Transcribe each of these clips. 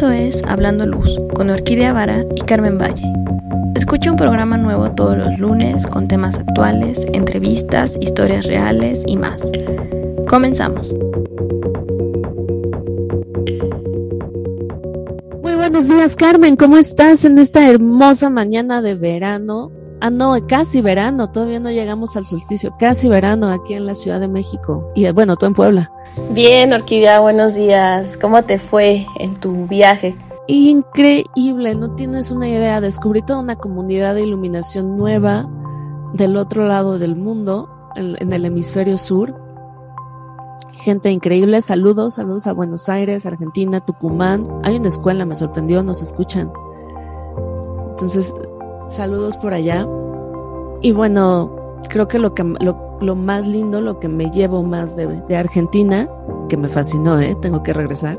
Esto es Hablando Luz con Orquídea Vara y Carmen Valle. Escucha un programa nuevo todos los lunes con temas actuales, entrevistas, historias reales y más. Comenzamos. Muy buenos días, Carmen. ¿Cómo estás en esta hermosa mañana de verano? Ah, no, casi verano, todavía no llegamos al solsticio, casi verano aquí en la Ciudad de México. Y bueno, tú en Puebla. Bien, Orquídea, buenos días. ¿Cómo te fue en tu viaje? Increíble, no tienes una idea. Descubrí toda una comunidad de iluminación nueva del otro lado del mundo, en, el hemisferio sur. Gente increíble, saludos, saludos a Buenos Aires, Argentina, Tucumán. Hay una escuela, me sorprendió, nos escuchan. Entonces, Saludos por allá. Y bueno, creo que lo que lo, más lindo, lo que me llevo más de, Argentina, que me fascinó, ¿eh? tengo que regresar.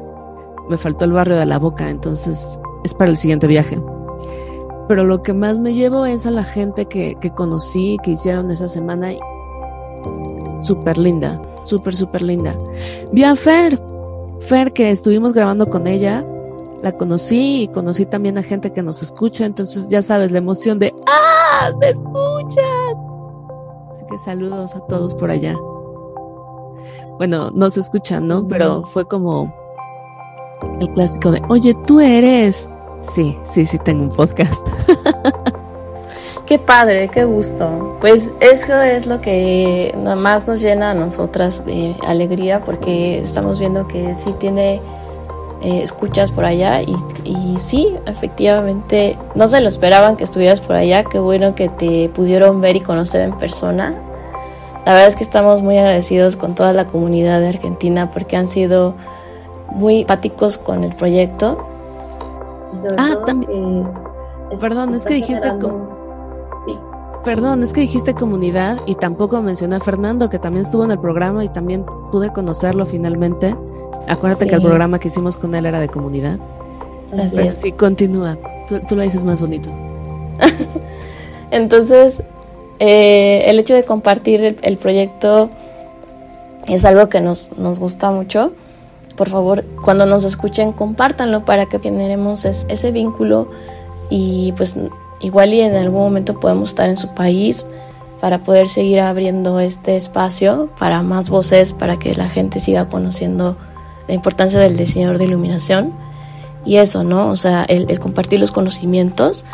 Me faltó el barrio de la Boca, entonces es para el siguiente viaje. Pero lo que más me llevo es a la gente que, que conocí, que hicieron esa semana. Súper linda, súper, súper linda. Vi a Fer, Fer que estuvimos grabando con ella la conocí y conocí también a gente que nos escucha, entonces ya sabes la emoción de ¡Ah! ¡Me escuchan! Así que saludos a todos por allá. Bueno, no se escuchan, ¿no? Pero fue como el clásico de, oye, tú eres. Sí, sí, sí, tengo un podcast. Qué padre, qué gusto. Pues eso es lo que más nos llena a nosotras de alegría porque estamos viendo que sí tiene eh, escuchas por allá y, y, sí, efectivamente, no se lo esperaban que estuvieras por allá, qué bueno que te pudieron ver y conocer en persona. La verdad es que estamos muy agradecidos con toda la comunidad de Argentina porque han sido muy empáticos con el proyecto. Ah, también. Perdón, es que dijiste Perdón, es que dijiste comunidad y tampoco mencioné a Fernando, que también estuvo en el programa y también pude conocerlo finalmente. Acuérdate que el programa que hicimos con él era de comunidad. Así Sí, continúa. Tú, lo dices más bonito. Entonces, eh, el hecho de compartir el, proyecto es algo que nos, nos gusta mucho. Por favor, cuando nos escuchen, compártanlo para que generemos ese vínculo y pues igual y en algún momento podemos estar en su país para poder seguir abriendo este espacio para más voces, para que la gente siga conociendo la importancia del diseñador de iluminación y eso, ¿no? O sea, el, compartir los conocimientos.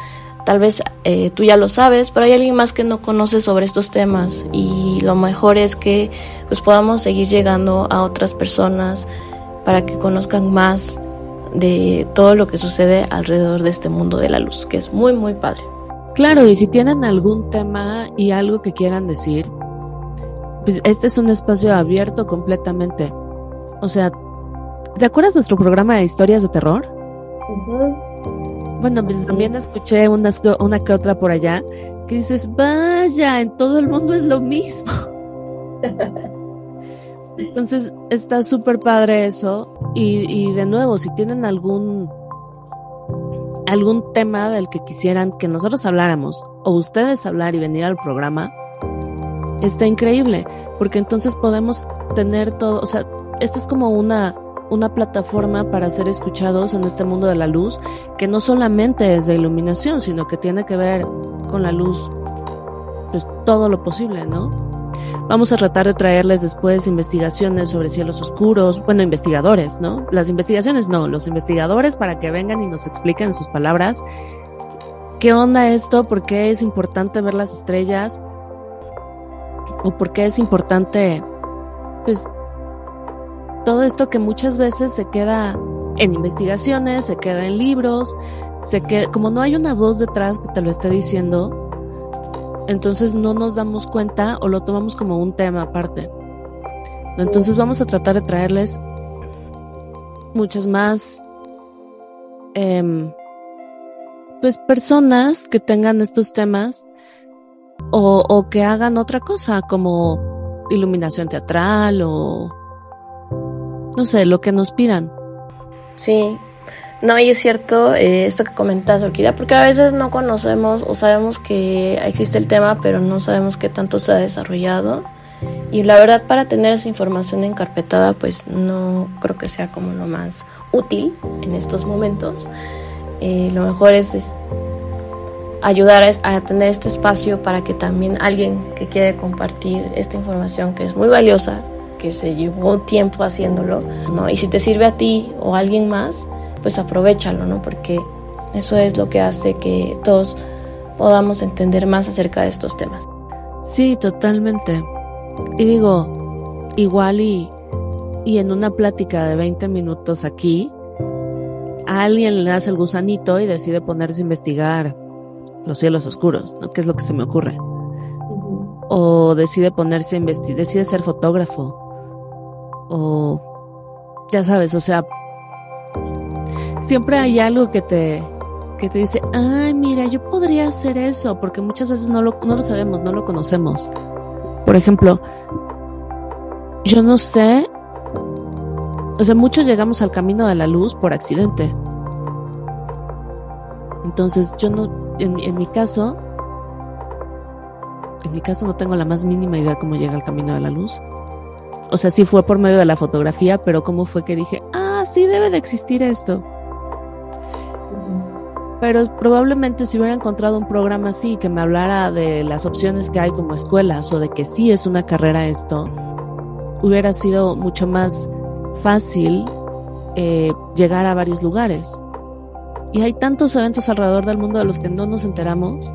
Tal vez eh, tú ya lo sabes, pero hay alguien más que no conoce sobre estos temas y lo mejor es que pues podamos seguir llegando a otras personas para que conozcan más de todo lo que sucede alrededor de este mundo de la luz, que es muy, muy padre. Claro, y si tienen algún tema y algo que quieran decir, pues este es un espacio abierto completamente. O sea, ¿Te acuerdas nuestro programa de historias de terror? Bueno, pues también escuché unas, una que otra por allá que dices, vaya, en todo el mundo es lo mismo. Entonces está súper padre eso. Y, y, de nuevo, si tienen algún algún tema del que quisieran que nosotros habláramos o ustedes hablar y venir al programa, está increíble, porque entonces podemos tener todo, o sea, esta es como una una plataforma para ser escuchados en este mundo de la luz, que no solamente es de iluminación, sino que tiene que ver con la luz, pues todo lo posible, ¿no? Vamos a tratar de traerles después investigaciones sobre cielos oscuros, bueno, investigadores, ¿no? Las investigaciones no, los investigadores para que vengan y nos expliquen en sus palabras qué onda esto, por qué es importante ver las estrellas o por qué es importante, pues, todo esto que muchas veces se queda en investigaciones, se queda en libros, se queda, como no hay una voz detrás que te lo esté diciendo, entonces no nos damos cuenta o lo tomamos como un tema aparte. Entonces vamos a tratar de traerles muchas más em, pues personas que tengan estos temas o, o que hagan otra cosa como iluminación teatral o no sé, lo que nos pidan. Sí, no, y es cierto eh, esto que comentas, Orquídea, porque a veces no conocemos o sabemos que existe el tema, pero no sabemos qué tanto se ha desarrollado. Y la verdad para tener esa información encarpetada pues no creo que sea como lo más útil en estos momentos. Eh, lo mejor es, ayudar a, tener este espacio para que también alguien que quiere compartir esta información que es muy valiosa, que se llevó tiempo haciéndolo, ¿no? Y si te sirve a ti o a alguien más, pues aprovechalo, ¿no? Porque eso es lo que hace que todos podamos entender más acerca de estos temas. Sí, totalmente. Y digo, igual y, y en una plática de 20 minutos aquí, a alguien le hace el gusanito y decide ponerse a investigar los cielos oscuros, ¿no? ¿Qué es lo que se me ocurre? O decide ponerse a investigar, decide ser fotógrafo. O, ya sabes, o sea, siempre hay algo que te, que te dice, ay, mira, yo podría hacer eso, porque muchas veces no lo, no lo sabemos, no lo conocemos. Por ejemplo, yo no sé, o sea, muchos llegamos al camino de la luz por accidente. Entonces, yo no, en, en mi caso, en mi caso no tengo la más mínima idea cómo llega al camino de la luz. O sea, sí fue por medio de la fotografía, pero cómo fue que dije, ah, sí debe de existir esto. Pero probablemente si hubiera encontrado un programa así que me hablara de las opciones que hay como escuelas o de que sí es una carrera esto, hubiera sido mucho más fácil eh, llegar a varios lugares. Y hay tantos eventos alrededor del mundo de los que no nos enteramos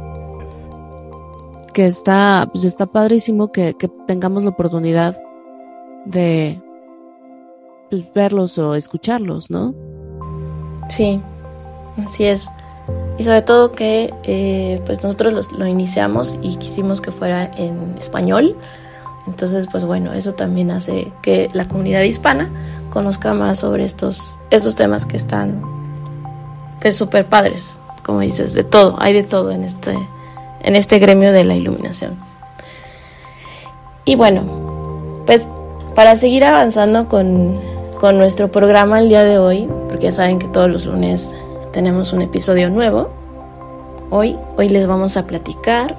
que está, pues está padrísimo que, que tengamos la oportunidad de verlos o escucharlos, ¿no? Sí, así es. Y sobre todo que eh, pues nosotros lo iniciamos y quisimos que fuera en español. Entonces, pues bueno, eso también hace que la comunidad hispana conozca más sobre estos, estos temas que están pues súper padres, como dices, de todo, hay de todo en este, en este gremio de la iluminación. Y bueno, pues para seguir avanzando con, con nuestro programa el día de hoy, porque ya saben que todos los lunes tenemos un episodio nuevo. Hoy, hoy les vamos a platicar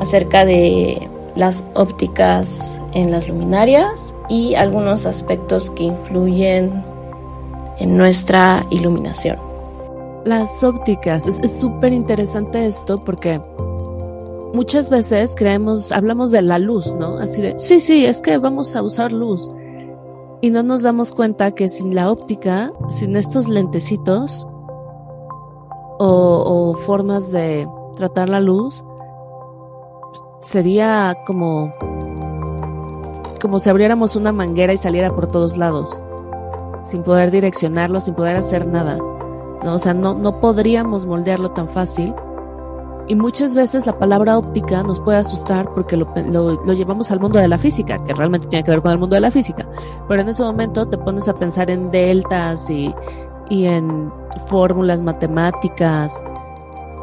acerca de las ópticas en las luminarias y algunos aspectos que influyen en nuestra iluminación. Las ópticas, es súper interesante esto porque muchas veces creemos, hablamos de la luz, ¿no? Así de, sí, sí, es que vamos a usar luz. Y no nos damos cuenta que sin la óptica, sin estos lentecitos, o, formas de tratar la luz, sería como como si abriéramos una manguera y saliera por todos lados, sin poder direccionarlo, sin poder hacer nada. ¿no? O sea, no, no podríamos moldearlo tan fácil. Y muchas veces la palabra óptica nos puede asustar porque lo, lo, llevamos al mundo de la física, que realmente tiene que ver con el mundo de la física. Pero en ese momento te pones a pensar en deltas y, y en fórmulas matemáticas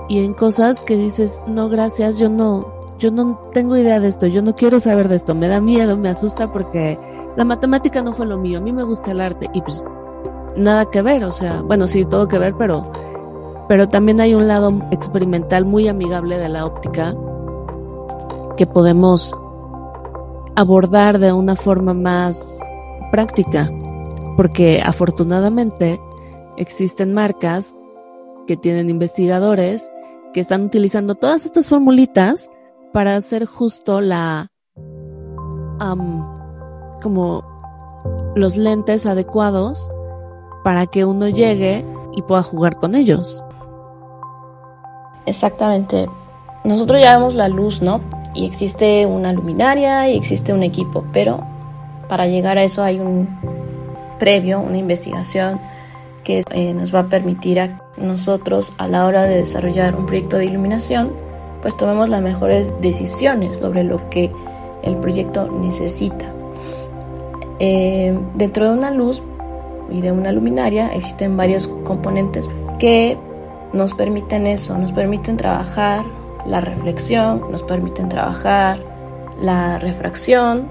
y en cosas que dices, no, gracias, yo no, yo no tengo idea de esto, yo no quiero saber de esto, me da miedo, me asusta porque la matemática no fue lo mío, a mí me gusta el arte y pues nada que ver, o sea, bueno, sí, todo que ver, pero, pero también hay un lado experimental muy amigable de la óptica que podemos abordar de una forma más práctica, porque afortunadamente existen marcas que tienen investigadores que están utilizando todas estas formulitas para hacer justo la como los lentes adecuados para que uno llegue y pueda jugar con ellos. Exactamente. Nosotros ya vemos la luz, ¿no? Y existe una luminaria y existe un equipo, pero para llegar a eso hay un previo, una investigación que eh, nos va a permitir a nosotros a la hora de desarrollar un proyecto de iluminación, pues tomemos las mejores decisiones sobre lo que el proyecto necesita. Eh, dentro de una luz y de una luminaria existen varios componentes que nos permiten eso, nos permiten trabajar la reflexión, nos permiten trabajar la refracción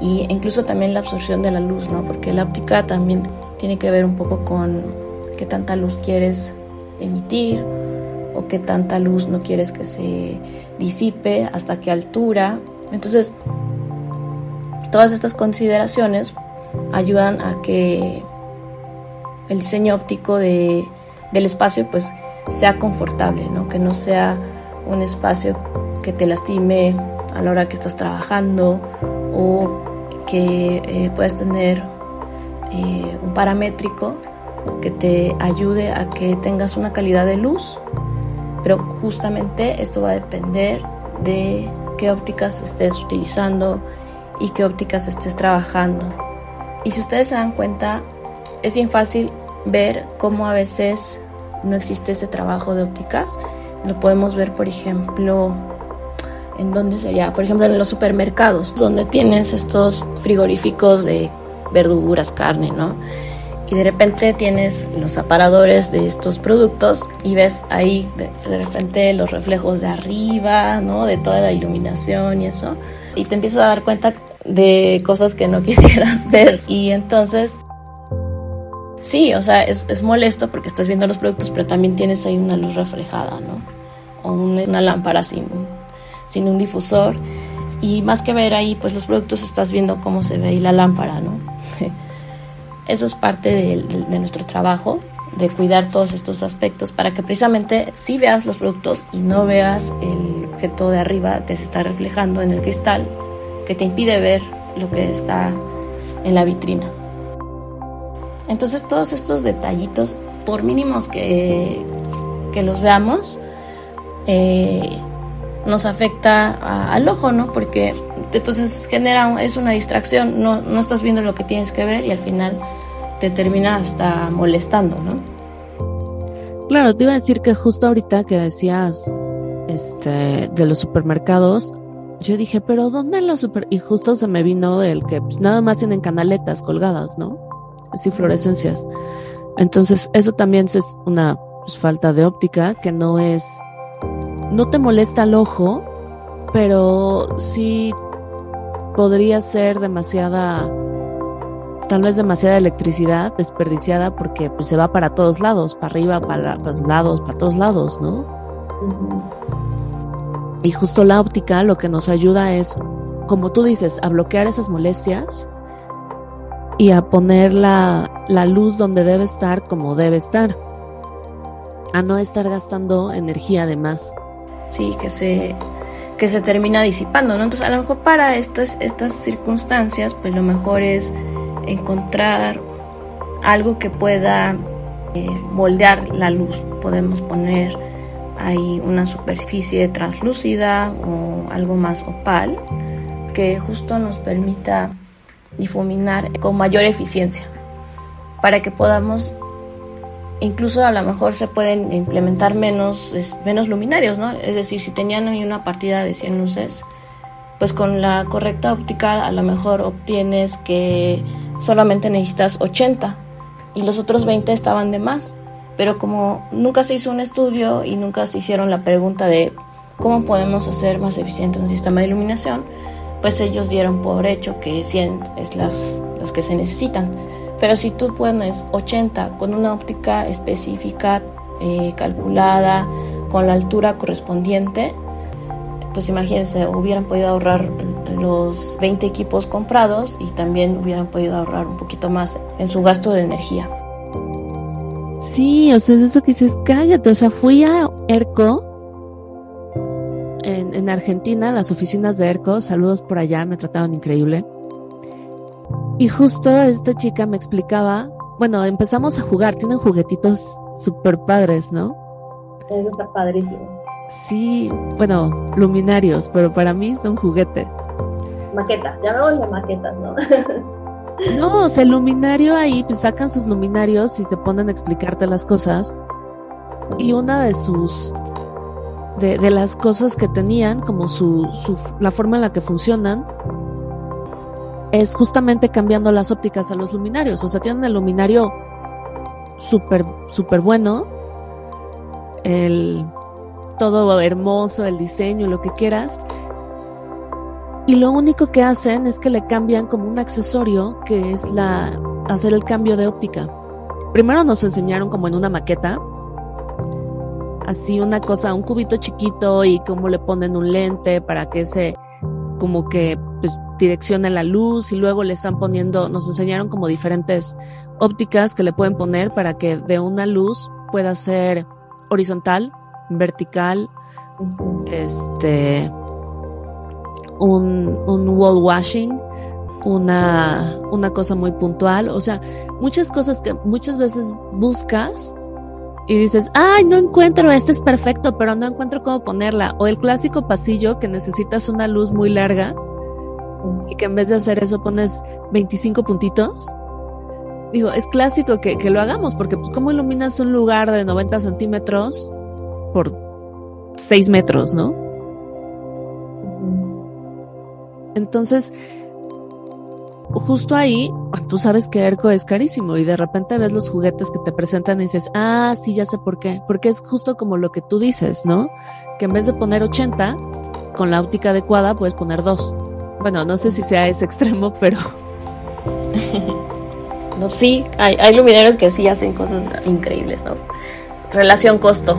e incluso también la absorción de la luz, ¿no? Porque la óptica también tiene que ver un poco con qué tanta luz quieres emitir o qué tanta luz no quieres que se disipe, hasta qué altura. Entonces, Todas estas consideraciones ayudan a que el diseño óptico de, del espacio pues sea confortable, ¿no? que no sea un espacio que te lastime a la hora que estás trabajando o que eh, puedas tener eh, un paramétrico que te ayude a que tengas una calidad de luz, pero justamente esto va a depender de qué ópticas estés utilizando y qué ópticas estés trabajando. Y si ustedes se dan cuenta, es bien fácil ver cómo a veces no existe ese trabajo de ópticas. Lo podemos ver, por ejemplo, en dónde sería, por ejemplo, en los supermercados, donde tienes estos frigoríficos de verduras, carne, ¿no? Y de repente tienes los aparadores de estos productos y ves ahí de, de repente los reflejos de arriba, ¿no? De toda la iluminación y eso. Y te empiezas a dar cuenta de cosas que no quisieras ver. Y entonces Sí, o sea, es, es, molesto porque estás viendo los productos, pero también tienes ahí una luz reflejada, ¿no? O una, lámpara sin, sin un difusor. Y más que ver ahí, pues los productos estás viendo cómo se ve ahí la lámpara, ¿no? Eso es parte de, de, nuestro trabajo, de cuidar todos estos aspectos para que precisamente sí veas los productos y no veas el objeto de arriba que se está reflejando en el cristal, que te impide ver lo que está en la vitrina. Entonces todos estos detallitos, por mínimos que, que los veamos, eh, nos afecta al ojo, ¿no? Porque pues es, genera, es una distracción, no, no estás viendo lo que tienes que ver y al final te termina hasta molestando, ¿no? Claro, te iba a decir que justo ahorita que decías este de los supermercados, yo dije, pero ¿dónde los super? Y justo se me vino el que pues, nada más tienen canaletas colgadas, ¿no? Así fluorescencias. Entonces, eso también es una pues, falta de óptica que no es, no te molesta el ojo, pero sí podría ser demasiada, tal vez demasiada electricidad desperdiciada porque pues, se va para todos lados, para arriba, para los lados, para todos lados, ¿no? Uh -huh. Y justo la óptica lo que nos ayuda es, como tú dices, a bloquear esas molestias y a poner la, la, luz donde debe estar como debe estar. A no estar gastando energía de más. Sí, que se, que se termina disipando, ¿no? Entonces, a lo mejor para estas, estas circunstancias, pues lo mejor es encontrar algo que pueda eh, moldear la luz. Podemos poner hay una superficie translúcida o algo más opal que justo nos permita difuminar con mayor eficiencia para que podamos incluso a lo mejor se pueden implementar menos menos luminarios no es decir si tenían ahí una partida de 100 luces pues con la correcta óptica a lo mejor obtienes que solamente necesitas 80 y los otros 20 estaban de más. Pero como nunca se hizo un estudio y nunca se hicieron la pregunta de cómo podemos hacer más eficiente un sistema de iluminación, pues ellos dieron por hecho que 100 es las, las que se necesitan. Pero si tú pones 80 con una óptica específica, eh, calculada, con la altura correspondiente, pues imagínense, hubieran podido ahorrar los 20 equipos comprados y también hubieran podido ahorrar un poquito más en su gasto de energía. Sí, o sea, es eso que dices, cállate. O sea, fui a ERCO en, en, Argentina, las oficinas de ERCO, saludos por allá, me trataron increíble. Y justo esta chica me explicaba, bueno, empezamos a jugar, tienen juguetitos súper padres, ¿no? Eso está padrísimo. Sí, bueno, luminarios, pero para mí son juguete. Maquetas, llamémosle maquetas, ¿no? No, o sea, el luminario ahí, pues sacan sus luminarios y se ponen a explicarte las cosas. Y una de sus. De, las cosas que tenían, como su, su. la forma en la que funcionan, es justamente cambiando las ópticas a los luminarios. O sea, tienen el luminario súper, súper bueno. El. todo hermoso, el diseño, lo que quieras y lo único que hacen es que le cambian como un accesorio que es la hacer el cambio de óptica. Primero nos enseñaron como en una maqueta, así una cosa, un cubito chiquito y cómo le ponen un lente para que se como que pues, direcciona la luz y luego le están poniendo, nos enseñaron como diferentes ópticas que le pueden poner para que de una luz pueda ser horizontal, vertical, este, un, un wall washing, una, una cosa muy puntual, o sea, muchas cosas que muchas veces buscas y dices, ay, no encuentro, este es perfecto, pero no encuentro cómo ponerla. O el clásico pasillo que necesitas una luz muy larga y que en vez de hacer eso pones 25 puntitos. Digo, es clásico que, que lo hagamos, porque pues cómo iluminas un lugar de 90 centímetros por 6 metros, ¿no? Entonces, justo ahí, tú sabes que ERCO es carísimo y de repente ves los juguetes que te presentan y dices, ah, sí, ya sé por qué. Porque es justo como lo que tú dices, ¿no? Que en vez de poner 80, con la óptica adecuada puedes poner 2. Bueno, no sé si sea ese extremo, pero... no, sí, hay, hay luminarios que sí hacen cosas increíbles, ¿no? Relación costo.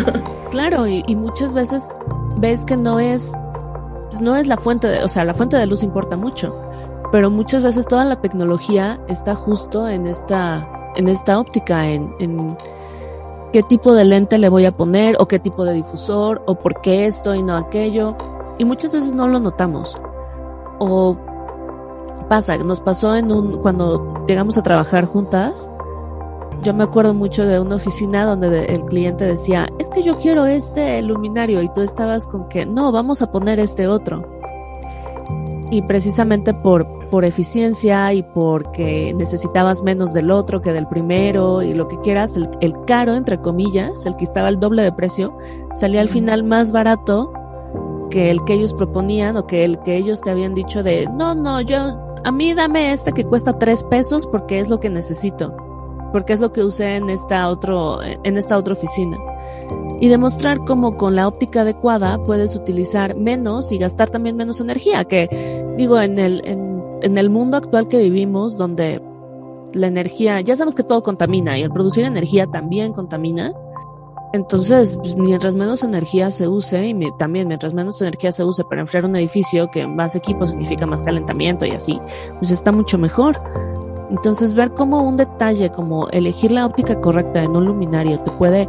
claro, y, y muchas veces ves que no es pues, no es la fuente de, o sea, la fuente de luz importa mucho, pero muchas veces toda la tecnología está justo en esta, en esta óptica, en, qué tipo de lente le voy a poner, o qué tipo de difusor, o por qué esto y no aquello, y muchas veces no lo notamos. O pasa, nos pasó en un, cuando llegamos a trabajar juntas, yo me acuerdo mucho de una oficina donde el cliente decía, es que yo quiero este luminario y tú estabas con que, no, vamos a poner este otro. Y precisamente por, por eficiencia y porque necesitabas menos del otro que del primero y lo que quieras, el, el caro, entre comillas, el que estaba al doble de precio, salía al final más barato que el que ellos proponían o que el que ellos te habían dicho de, no, no, yo, a mí dame este que cuesta tres pesos porque es lo que necesito porque es lo que usé en esta, otro, en esta otra oficina. Y demostrar cómo con la óptica adecuada puedes utilizar menos y gastar también menos energía, que digo, en el, en, en el mundo actual que vivimos, donde la energía, ya sabemos que todo contamina y el producir energía también contamina. Entonces, pues, mientras menos energía se use, y también mientras menos energía se use para enfriar un edificio, que más equipo significa más calentamiento y así, pues está mucho mejor. Entonces, ver cómo un detalle como elegir la óptica correcta en un luminario te puede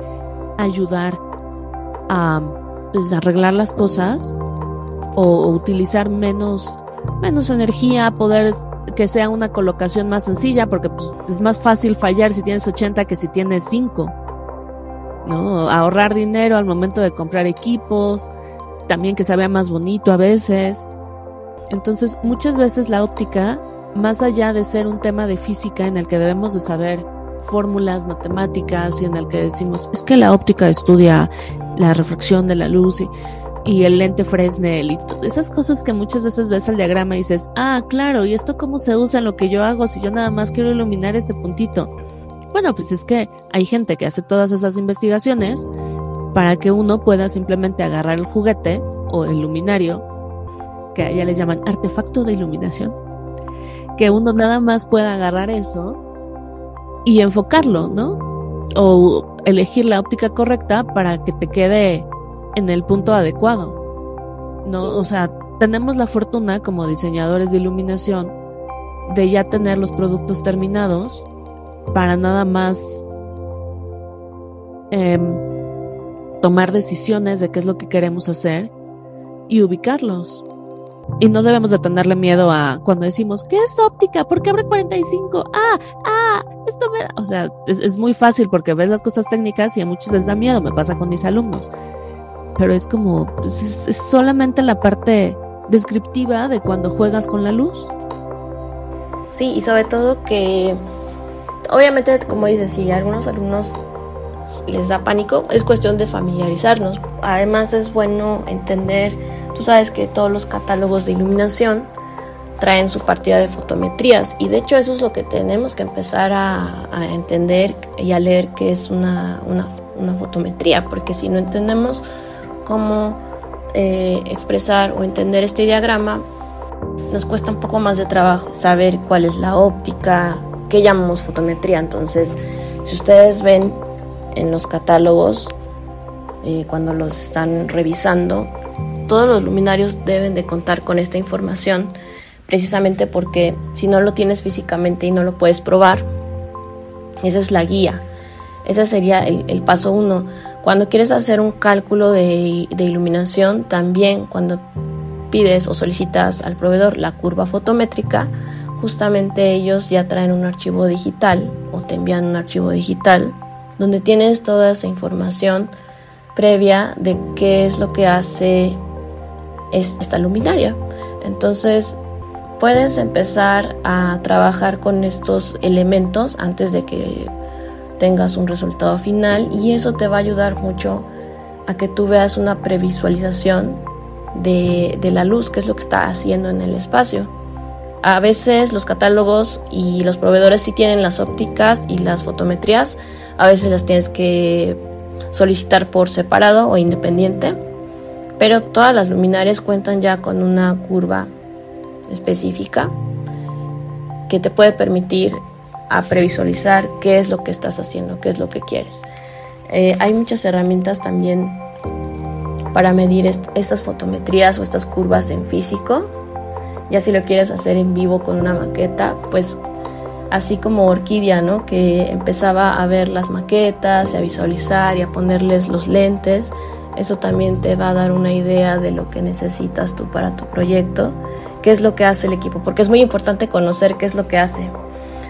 ayudar a pues, arreglar las cosas o, utilizar menos, menos energía, poder que sea una colocación más sencilla, porque pues, es más fácil fallar si tienes 80 que si tienes 5. ¿no? Ahorrar dinero al momento de comprar equipos, también que se vea más bonito a veces. Entonces, muchas veces la óptica más allá de ser un tema de física en el que debemos de saber fórmulas matemáticas y en el que decimos, es que la óptica estudia la refracción de la luz y, y el lente Fresnel y esas cosas que muchas veces ves el diagrama y dices, ah, claro, ¿y esto cómo se usa en lo que yo hago si yo nada más quiero iluminar este puntito? Bueno, pues es que hay gente que hace todas esas investigaciones para que uno pueda simplemente agarrar el juguete o el luminario, que allá les llaman artefacto de iluminación, que uno nada más pueda agarrar eso y enfocarlo, ¿no? O elegir la óptica correcta para que te quede en el punto adecuado. ¿No? O sea, tenemos la fortuna como diseñadores de iluminación de ya tener los productos terminados para nada más em, tomar decisiones de qué es lo que queremos hacer y ubicarlos. Y no debemos de tenerle miedo a cuando decimos, ¿qué es óptica? ¿Por qué abre 45? Ah, ah, esto me da... O sea, es, muy fácil porque ves las cosas técnicas y a muchos les da miedo, me pasa con mis alumnos. Pero es como, pues, es, solamente la parte descriptiva de cuando juegas con la luz. Sí, y sobre todo que, obviamente, como dices, si a algunos alumnos les da pánico, es cuestión de familiarizarnos. Además es bueno entender Tú sabes que todos los catálogos de iluminación traen su partida de fotometrías y de hecho eso es lo que tenemos que empezar a, entender y a leer que es una, fotometría, porque si no entendemos cómo eh, expresar o entender este diagrama, nos cuesta un poco más de trabajo saber cuál es la óptica, qué llamamos fotometría. Entonces, si ustedes ven en los catálogos, eh, cuando los están revisando, todos los luminarios deben de contar con esta información precisamente porque si no lo tienes físicamente y no lo puedes probar, esa es la guía. Ese sería el, paso uno. Cuando quieres hacer un cálculo de, iluminación, también cuando pides o solicitas al proveedor la curva fotométrica, justamente ellos ya traen un archivo digital o te envían un archivo digital donde tienes toda esa información previa de qué es lo que hace esta luminaria. Entonces, puedes empezar a trabajar con estos elementos antes de que tengas un resultado final y eso te va a ayudar mucho a que tú veas una previsualización de, de la luz, que es lo que está haciendo en el espacio. A veces los catálogos y los proveedores sí tienen las ópticas y las fotometrías, a veces las tienes que solicitar por separado o independiente, pero todas las luminarias cuentan ya con una curva específica que te puede permitir a previsualizar qué es lo que estás haciendo, qué es lo que quieres. Eh, hay muchas herramientas también para medir estas fotometrías o estas curvas en físico. Ya si lo quieres hacer en vivo con una maqueta, pues así como Orquídea. Que empezaba a ver las maquetas y a visualizar y a ponerles los lentes. Eso también te va a dar una idea de lo que necesitas tú para tu proyecto qué es lo que hace el equipo, porque es muy importante conocer qué es lo que hace.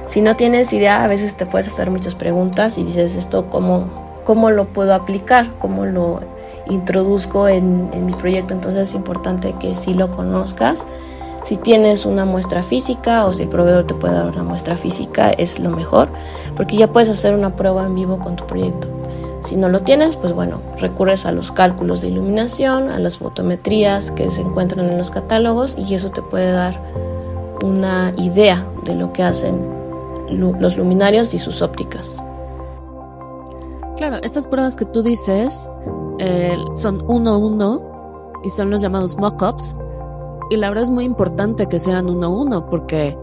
Si no tienes idea, a veces te puedes hacer muchas preguntas y dices esto, ¿cómo, cómo lo puedo aplicar? ¿Cómo lo introduzco en, en mi proyecto? Entonces es importante que sí lo conozcas. Si tienes una muestra física o si el proveedor te puede dar una muestra física, es lo mejor, porque ya puedes hacer una prueba en vivo con tu proyecto. Si no lo tienes, pues bueno, recurres a los cálculos de iluminación, a las fotometrías que se encuentran en los catálogos y eso te puede dar una idea de lo que hacen los luminarios y sus ópticas. Claro, estas pruebas que tú dices eh, son uno a uno y son los llamados mock-ups. Y la verdad es muy importante que sean uno a uno porque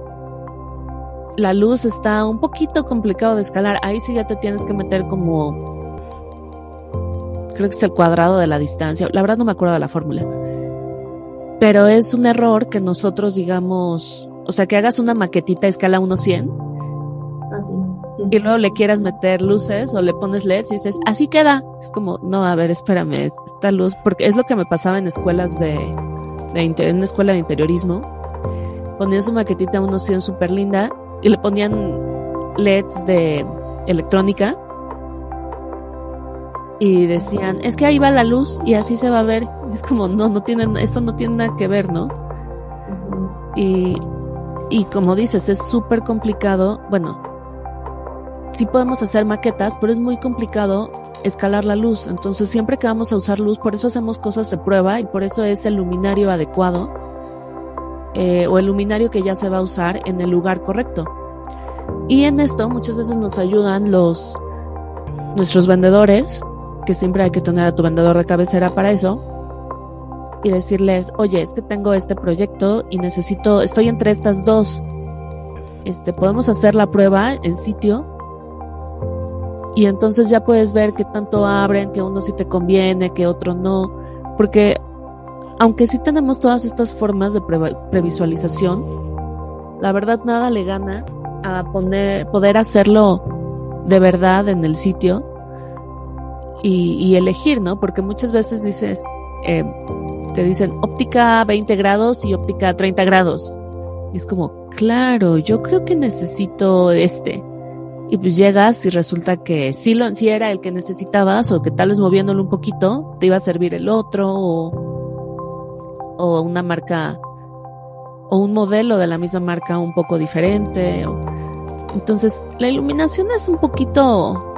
la luz está un poquito complicado de escalar. Ahí sí ya te tienes que meter como creo que es el cuadrado de la distancia, la verdad no me acuerdo de la fórmula, pero es un error que nosotros digamos, o sea, que hagas una maquetita a escala 1-100 ah, y luego le quieras meter luces o le pones LEDs y dices, así queda. Es como, no, a ver, espérame, esta luz, porque es lo que me pasaba en escuelas de, de en una escuela de interiorismo. Ponías su maquetita 1-100 súper linda y le ponían LEDs de electrónica y decían, es que ahí va la luz y así se va a ver. es como, no, no tienen, esto no tiene nada que ver, ¿no? Y, y como dices, es súper complicado. Bueno, sí podemos hacer maquetas, pero es muy complicado escalar la luz. Entonces, siempre que vamos a usar luz, por eso hacemos cosas de prueba y por eso es el luminario adecuado eh, o el luminario que ya se va a usar en el lugar correcto. Y en esto muchas veces nos ayudan los nuestros vendedores que siempre hay que tener a tu vendedor de cabecera para eso y decirles, oye, es que tengo este proyecto y necesito, estoy entre estas dos. Este, podemos hacer la prueba en sitio y entonces ya puedes ver qué tanto abren, que uno sí te conviene, que otro no, porque aunque sí tenemos todas estas formas de previsualización, la verdad nada le gana a poner, poder hacerlo de verdad en el sitio y, elegir, ¿no? Porque muchas veces dices, eh, te dicen óptica 20 grados y óptica 30 grados. Y es como, claro, yo creo que necesito este. Y pues llegas y resulta que sí, lo, sí era el que necesitabas o que tal vez moviéndolo un poquito te iba a servir el otro o, o una marca o un modelo de la misma marca un poco diferente. entonces, la iluminación es un poquito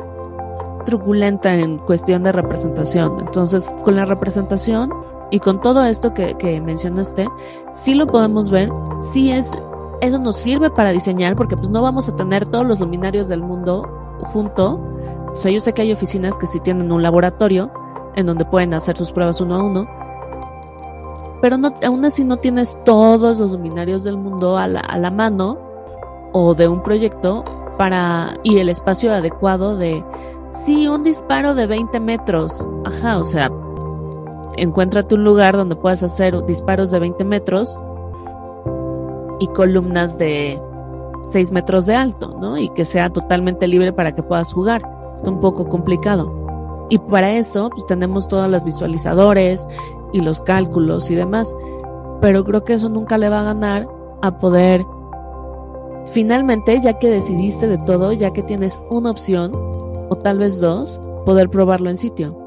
truculenta en cuestión de representación. Entonces, con la representación y con todo esto que, que mencionaste, sí lo podemos ver, sí es, eso nos sirve para diseñar, porque pues no vamos a tener todos los luminarios del mundo junto. O sea, yo sé que hay oficinas que sí tienen un laboratorio en donde pueden hacer sus pruebas uno a uno, pero no, aún así no tienes todos los luminarios del mundo a la, a la mano o de un proyecto para y el espacio adecuado de Sí, un disparo de 20 metros. Ajá, o sea, encuéntrate un lugar donde puedas hacer disparos de 20 metros y columnas de 6 metros de alto, ¿no? Y que sea totalmente libre para que puedas jugar. Está un poco complicado. Y para eso, pues tenemos todos los visualizadores y los cálculos y demás. Pero creo que eso nunca le va a ganar a poder, finalmente, ya que decidiste de todo, ya que tienes una opción, o tal vez dos, poder probarlo en sitio.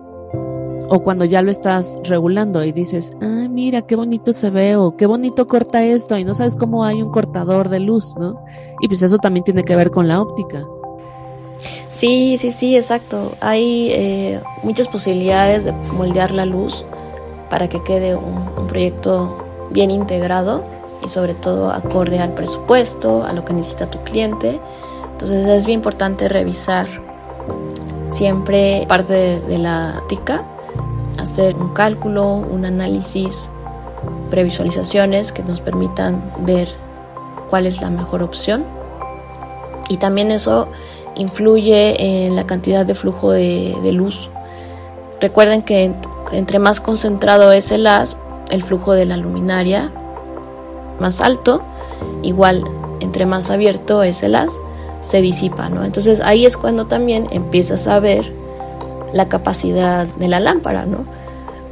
O cuando ya lo estás regulando y dices, ah, mira, qué bonito se ve, o qué bonito corta esto, y no sabes cómo hay un cortador de luz, ¿no? Y pues eso también tiene que ver con la óptica. Sí, sí, sí, exacto. Hay eh, muchas posibilidades de moldear la luz para que quede un, proyecto bien integrado y sobre todo acorde al presupuesto, a lo que necesita tu cliente. Entonces es bien importante revisar siempre parte de, la TICA, hacer un cálculo, un análisis, previsualizaciones que nos permitan ver cuál es la mejor opción. Y también eso influye en la cantidad de flujo de, luz. Recuerden que entre más concentrado es el haz, el flujo de la luminaria más alto, igual entre más abierto es el haz, se disipa, ¿no? Entonces ahí es cuando también empiezas a ver la capacidad de la lámpara, ¿no?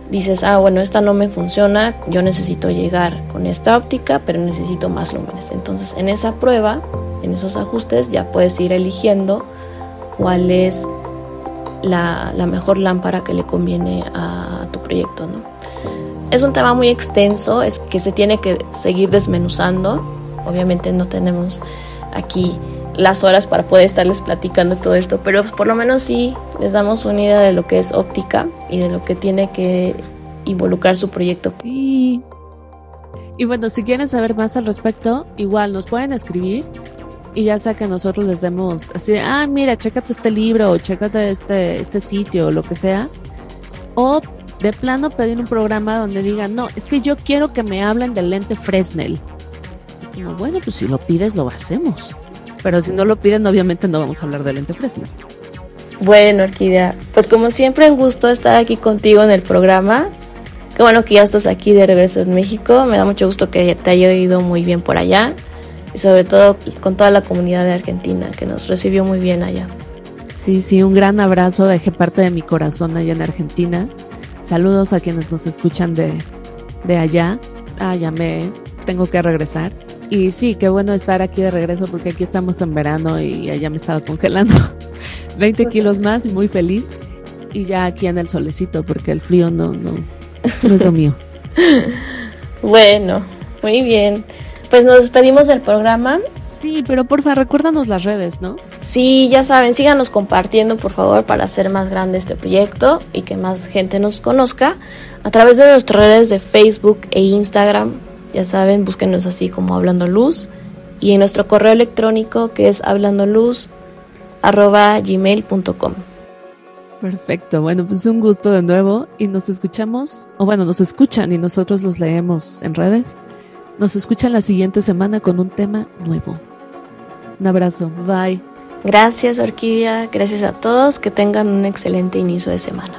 Dices, ah, bueno, esta no me funciona, yo necesito llegar con esta óptica, pero necesito más lúmenes. Entonces en esa prueba, en esos ajustes, ya puedes ir eligiendo cuál es la, mejor lámpara que le conviene a tu proyecto, ¿no? Es un tema muy extenso, es que se tiene que seguir desmenuzando. Obviamente no tenemos aquí las horas para poder estarles platicando todo esto, pero por lo menos sí les damos una idea de lo que es óptica y de lo que tiene que involucrar su proyecto. Sí. Y bueno, si quieren saber más al respecto, igual nos pueden escribir y ya sea que nosotros les demos así, ah, mira, chécate este libro o chécate este, este sitio o lo que sea. O de plano pedir un programa donde digan, no, es que yo quiero que me hablen del lente Fresnel. bueno, pues si lo pides, lo hacemos. Pero si no lo piden, obviamente no vamos a hablar del lente Fresnel. Bueno, Orquídea, pues como siempre, un gusto estar aquí contigo en el programa. Qué bueno que ya estás aquí de regreso en México. Me da mucho gusto que te haya ido muy bien por allá y sobre todo con toda la comunidad de Argentina que nos recibió muy bien allá. Sí, sí, un gran abrazo, dejé parte de mi corazón allá en Argentina. Saludos a quienes nos escuchan de, de allá. Ah, ya me tengo que regresar. Y sí, qué bueno estar aquí de regreso porque aquí estamos en verano y allá me estaba congelando 20 kilos más y muy feliz. Y ya aquí en el solecito porque el frío no, no, no es lo mío. bueno, muy bien pues nos despedimos del programa. Sí, pero porfa, recuérdanos las redes, ¿no? Sí, ya saben, síganos compartiendo, por favor, para hacer más grande este proyecto y que más gente nos conozca a través de nuestras redes de Facebook e Instagram. Ya saben, búsquenos así como Hablando Luz y en nuestro correo electrónico que es hablandoluz@gmail.com. Perfecto, bueno, pues un gusto de nuevo y nos escuchamos, o bueno, nos escuchan y nosotros los leemos en redes nos escuchan la siguiente semana con un tema nuevo. Un abrazo, bye. Gracias Orquídea, gracias a todos, que tengan un excelente inicio de semana.